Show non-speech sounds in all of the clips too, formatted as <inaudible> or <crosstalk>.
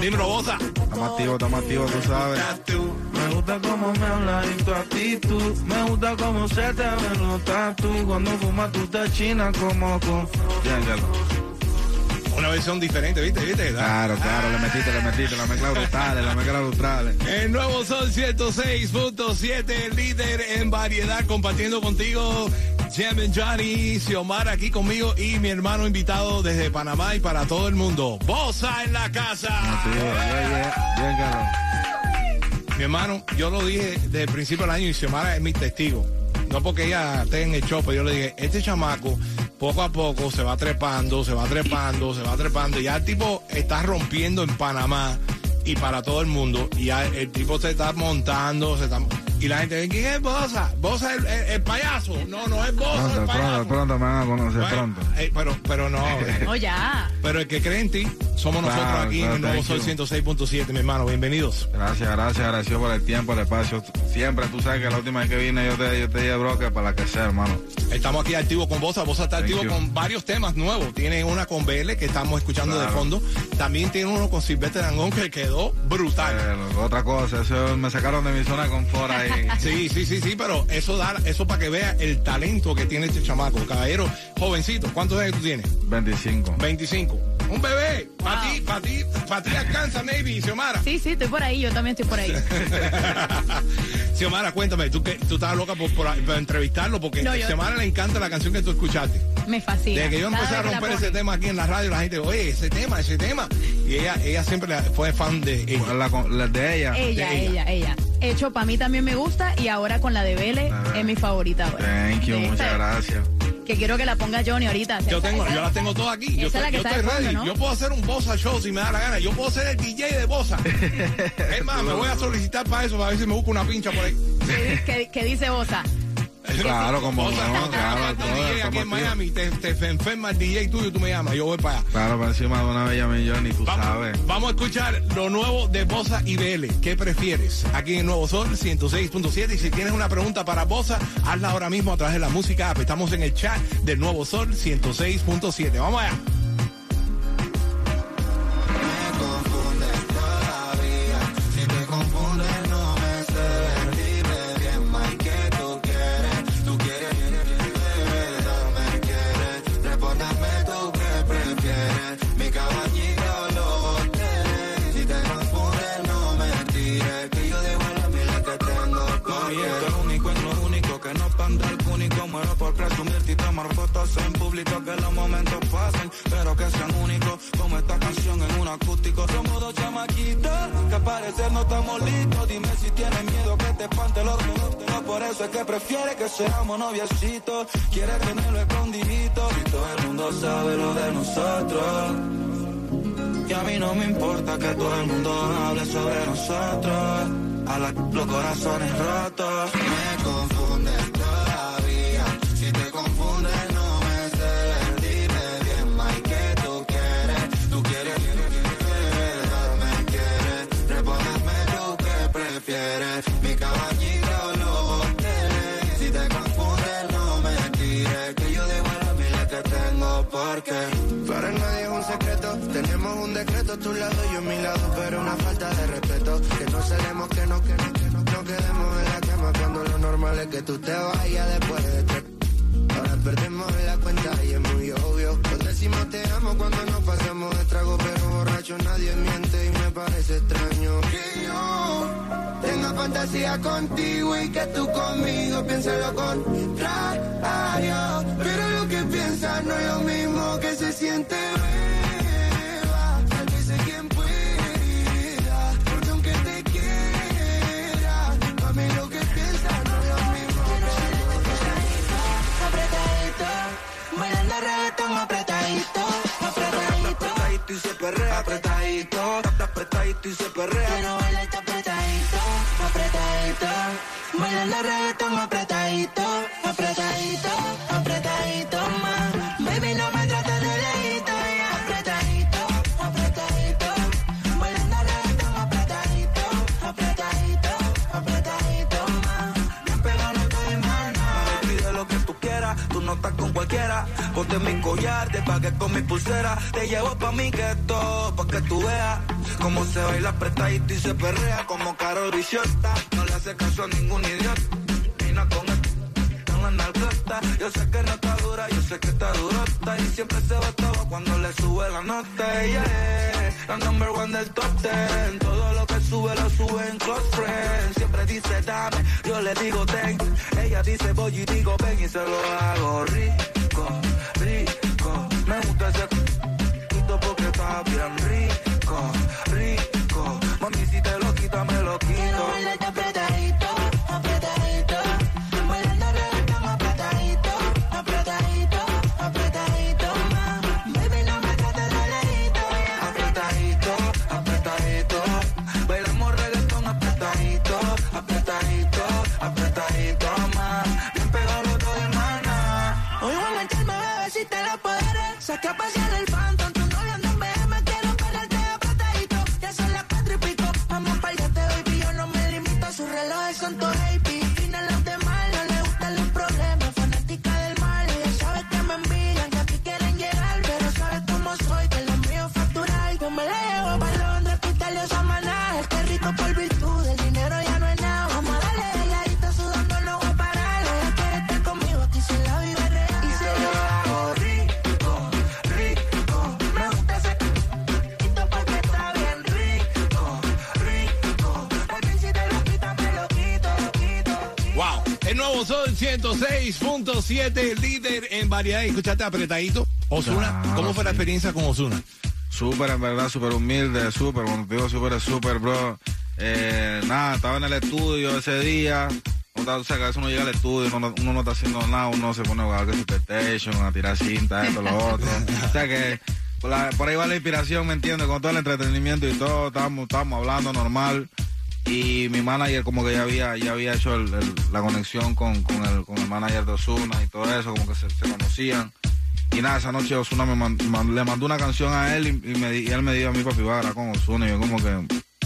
Dímelo, Bosa. Estamos activos, estamos activos, tú sabes. Me gusta cómo me hablas y tu actitud. Me gusta cómo se te ven los tatu. Y cuando fumas tú te chinas como con. Una versión diferente, ¿viste? ¿Viste? Claro, claro, le metiste, le metiste, la mezcla brutal, la <laughs> mezcla brutal. El nuevo Sol 106.7, líder en variedad, compartiendo contigo Jam and Johnny, Xiomara aquí conmigo y mi hermano invitado desde Panamá y para todo el mundo. Bosa en la casa. Así es, yeah, yeah. Bien, Carlos. Mi hermano, yo lo dije desde el principio del año y Xiomara es mi testigo. No porque ella esté en el show, pero yo le dije, este chamaco poco a poco se va trepando, se va trepando, se va trepando. Ya el tipo está rompiendo en Panamá y para todo el mundo. Y ya el tipo se está montando, se está... Y la gente, ¿quién es Bosa? ¿Bosa el, el, el payaso? No, no es Bosa el Pronto, payaso. pronto, pronto me van a conocer, Bueno, pronto. eh, pero, pero no. <laughs> eh, Oh, ya. pero el que cree en ti, somos nosotros Claro, aquí en el nuevo thank Sol you. 106.7, mi hermano. Bienvenidos. Gracias, gracias, gracias por el tiempo, el espacio. Siempre, tú sabes que la última vez que vine yo te, yo te dije, bro, que para la que sea, hermano. Estamos aquí activos con Bosa. Bosa está Thank activo you. con varios temas nuevos. Tiene una con BL que estamos escuchando de fondo. También tiene uno con Silvestre Dangón que quedó brutal. Eh, otra cosa, eso me sacaron de mi zona de confort ahí. Sí, sí, sí, sí, pero eso da, eso para que vea el talento que tiene este chamaco. Caballero, jovencito, ¿cuántos años tú tienes? 25. 25. Un bebé, para Wow. ti, para ti, para ti alcanza, maybe, Xiomara. Sí, sí, estoy por ahí, yo también estoy por ahí. <laughs> Xiomara, cuéntame, tú que tú estabas loca por, por- por entrevistarlo porque No, a Xiomara le encanta la canción que tú escuchaste. Me fascina. Desde que yo empecé a romper ese tema aquí en la radio, la gente, oye, ese tema, ese tema. Y ella, ella siempre fue fan de ella. La, con- la de ella. Ella, de ella, ella. Hecho, para mí también me gusta y ahora con la de Vele Ah. es mi favorita. ahora. Thank you, muchas esta- gracias. Que quiero que la ponga Johnny ahorita. Yo Esa- tengo, esa- yo las tengo todas aquí. Yo estoy, que yo está estoy de fondo, ready. ¿no? Yo puedo hacer un Bossa Show si me da la gana. Yo puedo ser el DJ de Bossa. <laughs> es más, me voy a solicitar para eso, para ver si me busco una pincha por ahí. que- que dice Bosa. Claro, como no, claro, DJ aquí en Miami, te, te enferma el DJ tuyo, tú me llamas, yo voy para allá. Claro, por encima de una bella millón y tú Vamos, sabes. vamos a escuchar lo nuevo de Bosa y BL. ¿Qué prefieres? Aquí en Nuevo Sol 106.7. Y si tienes una pregunta para Bosa, hazla ahora mismo a través de la música app. Estamos en el chat del Nuevo Sol 106.7. Vamos allá. Fotos en público. Que los momentos pasen, pero que sean únicos. Como esta canción en un acústico. Somos dos chamaquitos que al parecer no estamos listos. Dime si tienes miedo que te espante los No por eso es que prefiere que seamos noviecitos. Quiere tenerlo escondidito. Y todo el mundo sabe lo de nosotros. Y a mí no me importa que todo el mundo hable sobre nosotros. A los corazones rotos. Me confundes quieres. Mi caballito lo hoteles. Si te confundes, no me tires. Que yo de igual a que tengo porque. Para nadie es un secreto. Tenemos un decreto a tu lado y yo a mi lado. Pero una falta de respeto. Que no sabemos que no, que que no. No quedemos en la cama cuando lo normal es que tú te vayas después de te... Ahora perdemos la cuenta y es muy obvio. Nos decimos te amo cuando nos pasamos de trago, pero borracho nadie miente y me parece extraño Fantasía contigo y que tú conmigo pienses lo contrario. Pero lo que piensas no es lo mismo que se siente. beba. Sé quien pueda, porque aunque te quiera, para mí lo que piensas no es lo mismo que apretadito, bailando reggaetón apretadito, apretadito. apretadito y se perrea, apretadito, apretadito y se perrea. Quiero bailarte apretadito, apretadito, bailando reggaetón apretadito, apretadito, apretadito más. Baby no me trates de lejito, ya. apretadito, apretadito, bailando reggaetón apretadito, apretadito, apretadito más. Bien no estoy. Pide lo que tú quieras, tú no estás con cualquiera. Ponte mi collar, te pagué con mi pulsera. Te llevo pa' mi gueto, pa' que tú veas cómo se baila apretadito y se perrea como Carol Viciota. No le hace caso a ningún idiota. No con el con la. Yo sé que no está dura, yo sé que está durota. Y siempre se todo cuando le sube la nota. Ella es la number one del top ten. Todo lo que sube lo sube en close friends. Siempre dice dame, yo le digo ten. Ella dice voy y digo ven y se lo hago rico, rico. Me gusta ese porque está bien rico, rico. Mami si te lo quita me lo nuevo Sol 106.7, líder en variedad. Escuchaste apretadito. Osuna, Claro, ¿cómo fue la experiencia con Osuna? Súper, en verdad, súper humilde, súper, cuando te digo súper, súper, bro. Eh, nada, estaba en el estudio ese día. Uno, o sea, que a veces uno llega al estudio, uno, no- uno no está haciendo nada, uno se pone a jugar que PlayStation, a tirar cinta, esto, lo otro. o sea que por, la- por ahí va la inspiración, ¿me entiendes? Con todo el entretenimiento y todo, estábamos, estábamos hablando normal. Y mi manager como que ya había, ya había hecho el- el- la conexión con, con, el, con el manager de Osuna y todo eso, como que se, se conocían. Y nada, esa noche Osuna me man- man- le mandó una canción a él y, y me, di- y él me dijo a mi papi, va con Osuna. Y yo como que,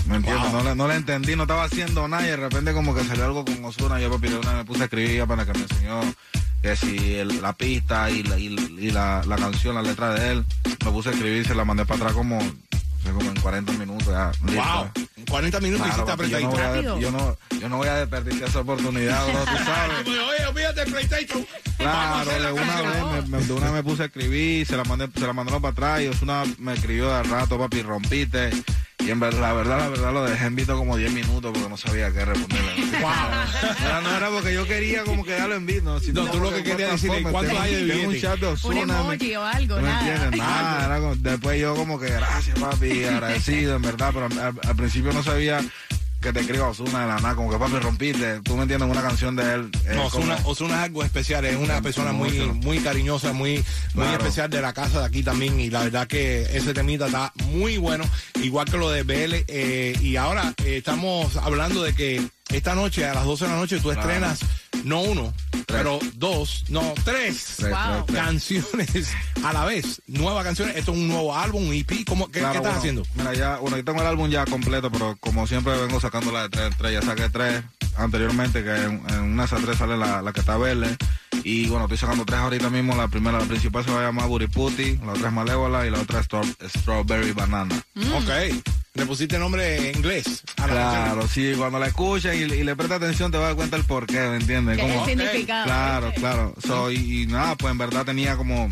¿me entiendes? No, le, no le entendí, no estaba haciendo nada y de repente como que salió algo con Osuna. Yo papi una me puse a escribir para que me enseñó que si la pista y, la, y, y la, la canción, la letra de él, me puse a escribir y se la mandé para atrás como, no sé, como en 40 minutos ya. listo. Wow. En 40 minutos Claro, hiciste papi, yo, no apretadito. voy a, Rápido. yo, no, yo no voy a desperdiciar esa oportunidad, bro, tú sabes. <laughs> Oye, olvídate del PlayStation. Claro, de una vez me, me- de una me puse a escribir, se la mandé, se la mandaron para atrás y Osuna me escribió de rato, papi, rompiste. Y en verdad, la verdad, la verdad, lo dejé en visto como 10 minutos porque no sabía qué responderle. <laughs> No, era, no era porque yo quería como que darlo en visto. No, No, tú lo que querías forma, ¿cuántos tengo- hay de un chat de Un Ozuna, emoji o algo, ¿No nada. entiendes? Nada, era como- después yo como que gracias papi, agradecido en verdad, pero al, al principio no sabía que te escriba Osuna de la nada, como que papi rompiste, tú me entiendes, una canción de él. eh, No, como- Osuna, Osuna es algo especial, es una persona muy, muy cariñosa, muy, muy especial de la casa de aquí también. Y la verdad que ese temita está muy bueno, igual que lo de BL. eh, y ahora eh, estamos hablando de que esta noche, a las 12 de la noche, tú Claro. estrenas no uno, pero dos, no, tres. Tres, Wow. tres, tres. Canciones a la vez, nuevas canciones. Esto es un nuevo álbum, un EP. ¿Cómo, ¿Qué, Claro, qué estás bueno, haciendo? Mira, ya, bueno, yo tengo el álbum ya completo, pero como siempre vengo sacando la de tres, tres, ya saqué tres anteriormente, que en, en una de esas tres sale la, la que está verde. Y bueno, estoy sacando tres ahorita mismo. La primera, la principal se va a llamar Putty, la otra es Malévola y la otra es Strawberry Banana. Ok. Le pusiste nombre en inglés. A la Claro, sí, cuando la escuchas y, y le prestas atención te vas a dar cuenta el porqué, ¿me entiendes? El Como- significado. Claro, claro. So, y, y nada, pues en verdad tenía como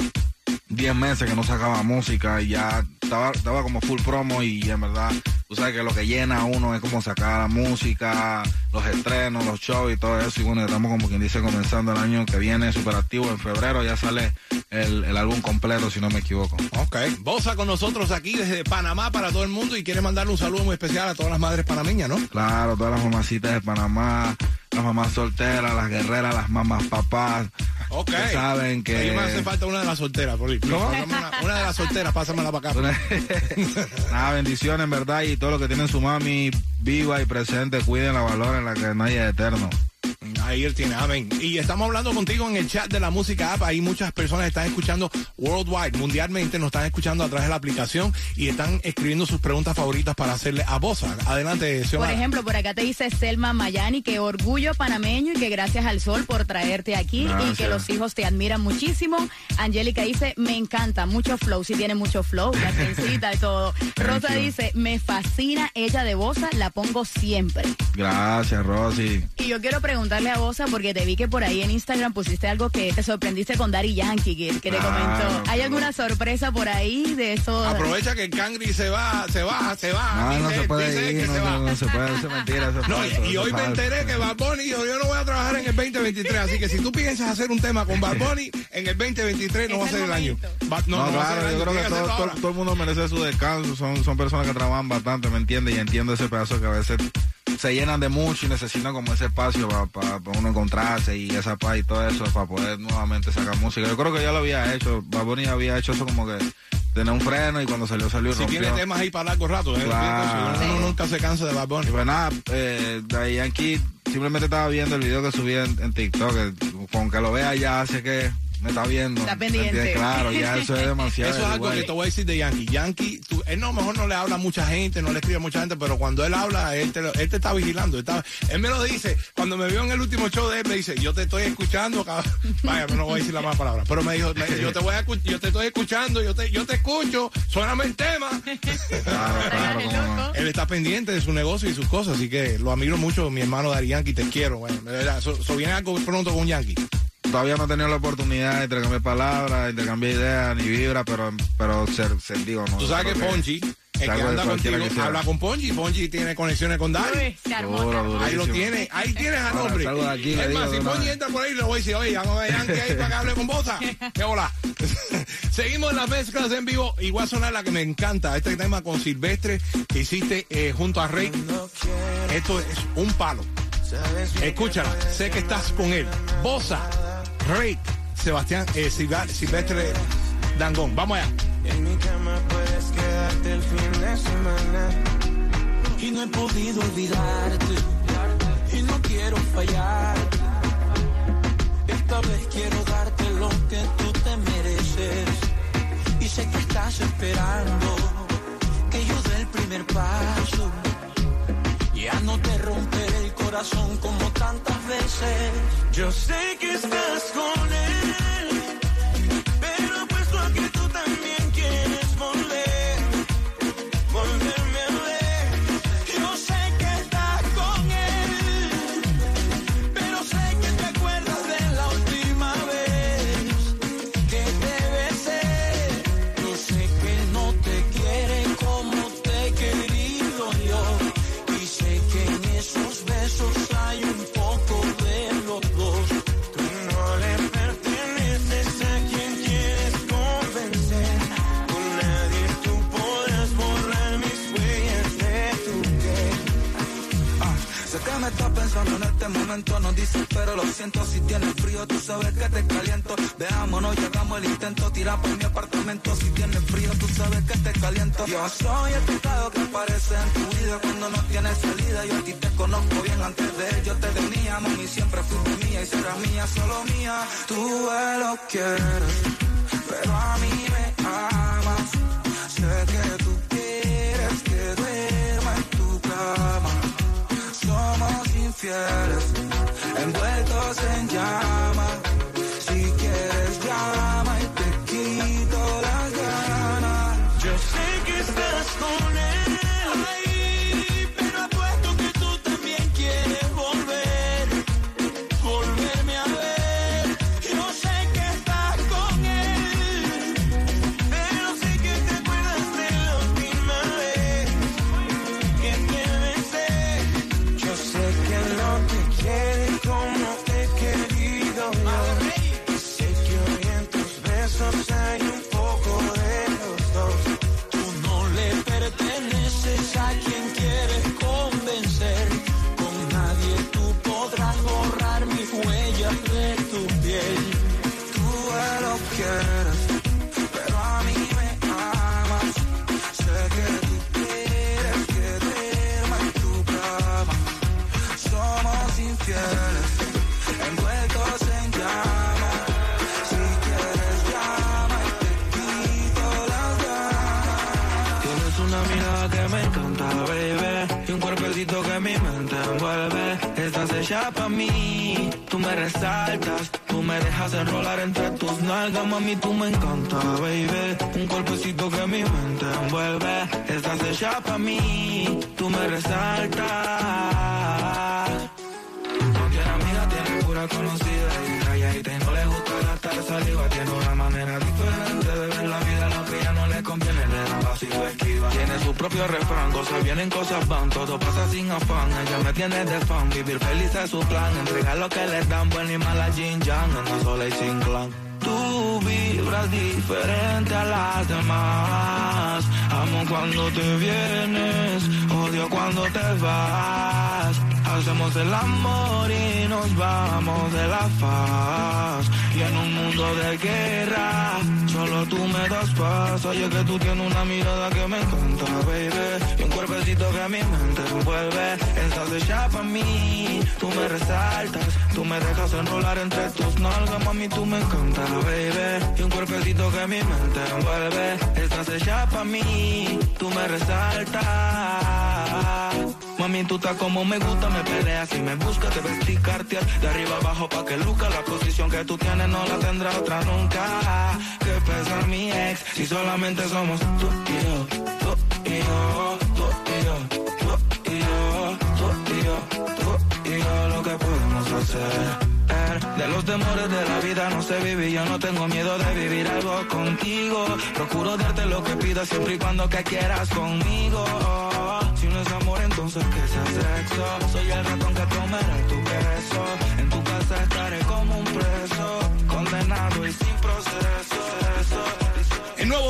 10 meses que no sacaba música y ya estaba, estaba como full promo y en verdad, tú sabes que lo que llena a uno es como sacar la música, los estrenos, los shows y todo eso. Y bueno, estamos como quien dice comenzando el año que viene súper activo. En febrero ya sale el, el álbum completo, si no me equivoco. Ok. Bosa con nosotros aquí desde Panamá para todo el mundo y quiere mandarle un saludo muy especial a todas las madres panameñas, ¿no? Claro, todas las mamacitas de Panamá, las mamás solteras, las guerreras, las mamás papás. Ok. Que saben que... A mí me hace falta una de las solteras, por ahí. Pásame Una, una de las solteras, pásamela para acá. Nada, <laughs> bendiciones en verdad y todo lo que tienen su mami viva y presente, cuiden la valor en la que nadie es eterno. Ahí él tiene, amén. Y estamos hablando contigo en el chat de la música app. Ahí muchas personas están escuchando worldwide, mundialmente, nos están escuchando a través de la aplicación y están escribiendo sus preguntas favoritas para hacerle a Bosa. Adelante, Por Xiomara. ejemplo, por acá te dice Selma Mayani que orgullo panameño y que gracias al sol por traerte aquí y que los hijos te admiran muchísimo. Angélica dice, me encanta, mucho flow, sí tiene mucho flow, la trencita y todo. <laughs> Rosa you. dice, me fascina ella de Bosa, la pongo siempre. Gracias, Rosy. Y yo quiero preguntarle a Bosa porque te vi que por ahí en Instagram pusiste algo que te sorprendiste con Dari Yankee, que, que te comentó. ¿Hay alguna sorpresa por ahí de eso? Aprovecha que el Cangri se va, se va, se va. No, no Dice- se puede dice ir, que no, se no, va. no se puede, eso es mentira, eso es No, falso, y, hoy me enteré que Bad Bunny dijo, yo no voy a trabajar en el 2023, así que si tú piensas hacer un tema con Bad Bunny, en el 2023 no va a ser el año. Va- No, no, claro, yo año, creo que todo, todo el mundo merece su descanso. Son, son personas que trabajan bastante, ¿me entiendes? Y entiendo ese pedazo que a veces se llenan de mucho y necesitan como ese espacio para uno encontrarse y esa paz y todo eso para poder nuevamente sacar música. Yo creo que ya lo había hecho. Bad Bunny había hecho eso como que tener un freno y cuando salió, salió Si rompió. tiene temas ahí para largo rato, ¿eh? Claro. Uno nunca se cansa de Bad Bunny. Y pues nada, eh, Yankee simplemente estaba viendo el video que subí en, en TikTok. Con que lo vea ya hace que me está viendo. Está ¿me pendiente. Claro, ya eso es demasiado. Eso es algo igual. que te voy a decir de Yankee. Yankee, tú- él no, mejor no le habla a mucha gente, no le escribe a mucha gente, pero cuando él habla, él te, lo- él te está vigilando. él está- él me lo dice, cuando me vio en el último show de él, me dice, yo te estoy escuchando, cabrón. <laughs> Vaya, no voy a decir la más palabra, pero me dijo, me- yo te voy a yo te estoy escuchando, yo te, yo te escucho, suéname el tema. <laughs> Claro, claro, no. loco. Él está pendiente de su negocio y sus cosas, así que lo admiro mucho, mi hermano Dari Yankee, te quiero, bueno, de verdad, viene algo pronto con Yankee. Todavía no he tenido la oportunidad de intercambiar palabras, intercambiar ideas, ni vibra, pero, pero ser, ser digo, no. Tú sabes que Ponchi, el que anda contigo, que habla con Ponchi, Ponchi tiene conexiones con Dari. Ahí lo tiene, ahí tienes al hombre. salgo de aquí, le es digo más, si Ponchi entra por ahí, le voy a decir, oye, vamos a Yankee ahí para que hable con Bosa. <laughs> ¿Qué hola? <laughs> Seguimos en las mezclas en vivo. Y voy a sonar la que me encanta, este tema con Silvestre que hiciste eh, junto a Rey. Esto es un palo. Escúchala, sé que estás con él. Bosa, Rey, Sebastián, eh, Silvestre Dangón. Vamos allá. En mi cama puedes quedarte el fin de semana. Y no he podido olvidarte. Y no quiero fallar. Esta vez quiero darte lo que tú te mereces. Y sé que estás esperando que yo dé el primer paso. Ya no te romperé corazón como tantas veces. Yo sé que estás con él. Llegamos el intento. Tira por mi apartamento. Si tienes frío, tú sabes que te caliento. Yo soy el pecado que aparece en tu vida cuando no tienes salida. Yo a ti te conozco bien antes de él. Yo te tenía, mami, siempre fuiste mía y serás mía, solo mía. Tú lo quieres, pero a mí me amas. Sé que tú quieres que duerma en tu cama. Somos infieles, mí. Tú me resaltas. Tú me dejas enrolar entre tus nalgas, mami. Tú me encanta, baby. Un cuerpecito que mi mente envuelve. Estás hecha pa' mí. Tú me resaltas. Tiene amiga, tiene pura conocida y calladita y no le gusta gastar saliva. Tiene una manera diferente propio refrán, cosas vienen, cosas van, todo pasa sin afán. Ella me tiene de fan, vivir feliz es su plan. Entregar lo que le dan, buena y mala Jin Yang, sola y sin clan. Tú vibras diferente a las demás. Amo cuando te vienes, odio cuando te vas. Hacemos el amor y nos vamos de la faz. Y en un mundo de guerra, solo tú me das paz. Oye que tú tienes una mirada que me encanta, baby. Y un cuerpecito que a mi mente envuelve. Estás hecha pa' mí, tú me resaltas. Tú me dejas enrolar entre tus nalgas, mami, tú me encanta, baby. Y un cuerpecito que mi mente envuelve. Estás hecha pa' mí, tú me resaltas. Mami, tú estás como me gusta, me peleas y me buscas, te vestir cartier de arriba abajo pa' que luca la posición que tú tienes no la tendrá otra nunca. Que pesa mi ex si solamente somos tú y yo, tú y yo, tú y yo, tú y yo, tú y yo, tú y yo, lo que podemos hacer. De los temores de la vida no sé vivir, yo no tengo miedo de vivir algo contigo. Procuro darte lo que pidas siempre y cuando que quieras conmigo. Soy el ratón que comerá tu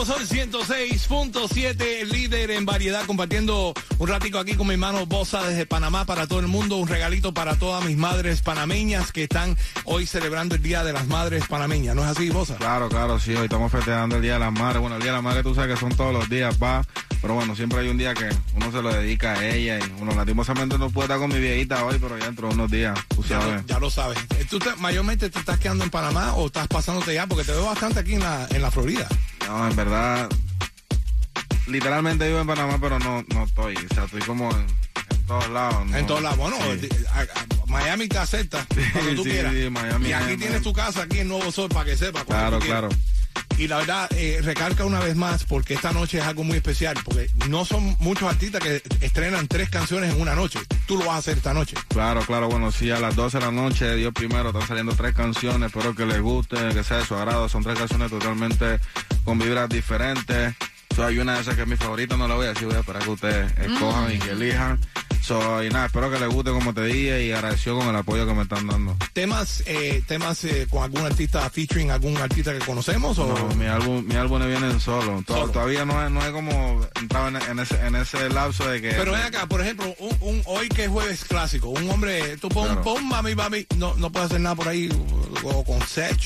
nuevo Sol 106.7, líder en variedad, compartiendo un ratico aquí con mi hermano Bosa desde Panamá para todo el mundo. Un regalito para todas mis madres panameñas que están hoy celebrando el Día de las Madres panameñas. ¿No es así, Bosa? Claro, claro, sí, hoy estamos festejando el Día de las Madres. Bueno, el Día de las Madres tú sabes que son todos los días, va. Pero bueno, siempre hay un día que uno se lo dedica a ella y uno lastimosamente no puede estar con mi viejita hoy, pero ya dentro de unos días, tú Ya, sabes. lo- ya lo sabes. ¿Tú te- mayormente te estás quedando en Panamá o estás pasándote ya? Porque te veo bastante aquí en la, en la Florida. No, en verdad, literalmente vivo en Panamá, pero no, no estoy. O sea, estoy como en, en todos lados. ¿no? En todos lados. Bueno, Sí. di- a- a- Miami te acepta cuando tú sí, quieras. sí, Miami y aquí es- tienes tu casa, aquí en Nuevo Sol, para que sepas. Claro, claro. Y la verdad, eh, recalca una vez más, porque esta noche es algo muy especial, porque no son muchos artistas que estrenan tres canciones en una noche. Tú lo vas a hacer esta noche. Claro, claro, bueno, sí, a las 12 de la noche, Dios primero, están saliendo tres canciones, espero que les guste, que sea de su agrado, son tres canciones totalmente con vibras diferentes. So, hay una de esas que es mi favorita, no la voy a decir, voy a esperar que ustedes escojan y que elijan. So, y nada, espero que les guste como te dije y agradecido con el apoyo que me están dando. ¿Temas eh, temas eh, con algún artista featuring algún artista que conocemos? o No, mi álbum, mi álbum viene solo. Solo. Todavía no es, no es como entraba en, en ese, en ese lapso de que. Pero ven acá, por ejemplo, un, un- hoy que es jueves clásico, un hombre, tú pon, Claro. pon mami, mami, no, no puede hacer nada por ahí, o con Sech.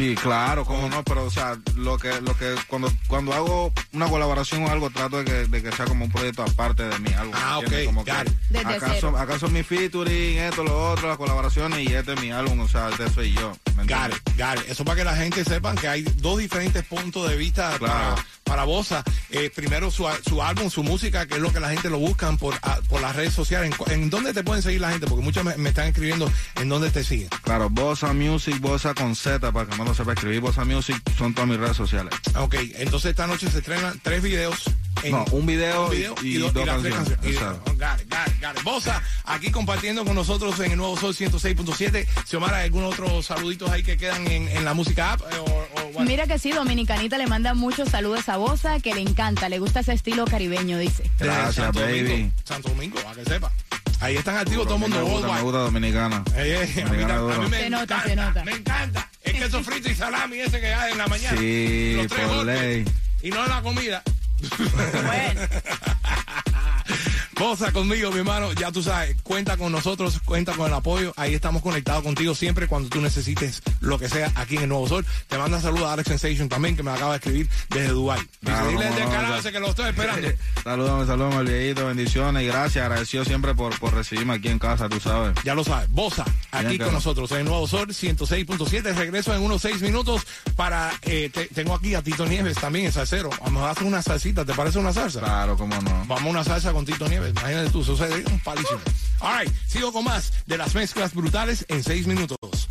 Sí, claro, cómo no, pero o sea, lo que, lo que cuando, cuando hago una colaboración o algo, trato de que, de que sea como un proyecto aparte de mi álbum. Ah, ¿entiendes? ok, Como que. Desde acá, cero. son, acá son mi featuring, esto, lo otro, las colaboraciones y este es mi álbum, o sea, este soy yo. got it. Eso para que la gente sepan que hay dos diferentes puntos de vista Claro. para, para Bosa. Eh, primero su, su álbum, su música, que es lo que la gente lo buscan por, ah, por las redes sociales. ¿En, en dónde te pueden seguir la gente? Porque muchos me, me están escribiendo en dónde te siguen. Claro, Bossa Music, Bossa con Z, para que no sepa escribir, Bossa Music son todas mis redes sociales. Ok, entonces esta noche se estrenan tres videos. En, No, un video, un video y, y do- dos tres canciones. Y- Exacto. oh, got it, got it, got it. Bosa, aquí compartiendo con nosotros en el Nuevo Sol 106.7. Xiomara, ¿algún otro saluditos ahí que quedan en, en la música app? Eh, o- o what? Mira que sí, Dominicanita le manda muchos saludos a Bosa, que le encanta, le gusta ese estilo caribeño, dice. Gracias, Santo baby. Domingo, Santo Domingo, para que sepa. Ahí están activos todo el mundo. me gusta, me gusta Dominicana. Eh, eh, a mí, a mí me Se nota, encanta, se nota. Me encanta. Es queso frito y salami ese que hay en la mañana. Sí, Los tres por golpes. ley. Y no la comida. Bueno, Posa conmigo, mi hermano. Ya tú sabes, cuenta con nosotros, cuenta con el apoyo. Ahí estamos conectados contigo siempre cuando tú necesites lo que sea aquí en el Nuevo Sol. Te manda saludos a Alex Sensation también, que me acaba de escribir desde Dubai. Dice, Claro, dile cómo al no, descarado ya. ese que lo estoy esperando. Salúdame, salúdame al viejito, bendiciones y gracias. Agradecido siempre por, por recibirme aquí en casa, tú sabes. Ya lo sabes, Bosa, aquí Bien, con claro. nosotros en el Nuevo Sol 106.7. Regreso en unos seis minutos para. eh, te- tengo aquí a Tito Nieves también, el salsero. Vamos a hacer una salsita, ¿te parece una salsa? Claro, cómo no. Vamos a una salsa con Tito Nieves. Imagínate tú, eso sería un palísimo. All right, sigo con más de las mezclas brutales en seis minutos.